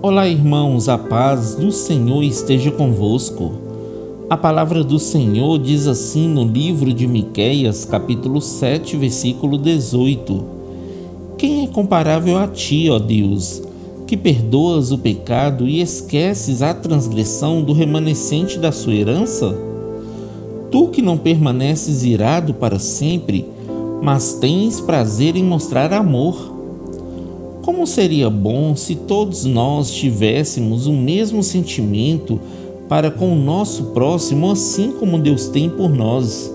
Olá, irmãos, a paz do Senhor esteja convosco. A palavra do Senhor diz assim no livro de Miqueias, capítulo 7, versículo 18: Quem é comparável a ti, ó Deus, que perdoas o pecado e esqueces a transgressão do remanescente da sua herança? Tu que não permaneces irado para sempre, mas tens prazer em mostrar amor como seria bom se todos nós tivéssemos o mesmo sentimento para com o nosso próximo, assim como Deus tem por nós.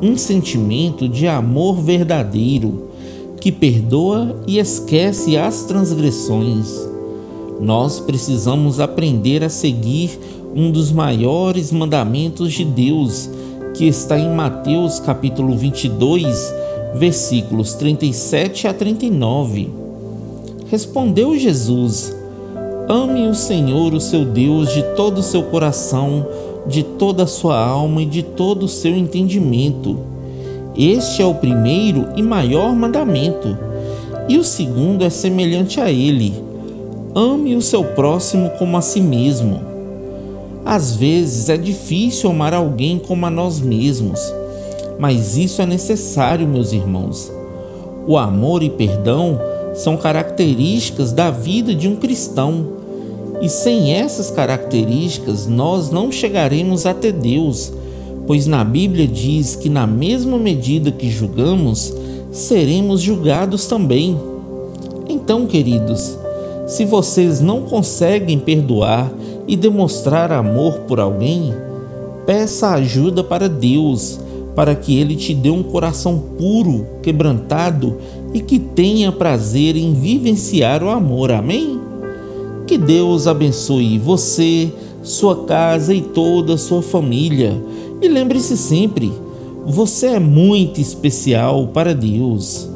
Um sentimento de amor verdadeiro que perdoa e esquece as transgressões. Nós precisamos aprender a seguir um dos maiores mandamentos de Deus, que está em Mateus capítulo 22, versículos 37 a 39 Respondeu Jesus: Ame o Senhor, o seu Deus, de todo o seu coração, de toda a sua alma e de todo o seu entendimento. Este é o primeiro e maior mandamento. E o segundo é semelhante a ele: ame o seu próximo como a si mesmo. Às vezes é difícil amar alguém como a nós mesmos, mas isso é necessário, meus irmãos. O amor e perdão são características da vida de um cristão. E sem essas características, nós não chegaremos até Deus, pois na Bíblia diz que, na mesma medida que julgamos, seremos julgados também. Então, queridos, se vocês não conseguem perdoar e demonstrar amor por alguém, peça ajuda para Deus para que Ele te dê um coração puro, quebrantado e que tenha prazer em vivenciar o amor. Amém? Que Deus abençoe você, sua casa e toda a sua família. E lembre-se sempre: você é muito especial para Deus.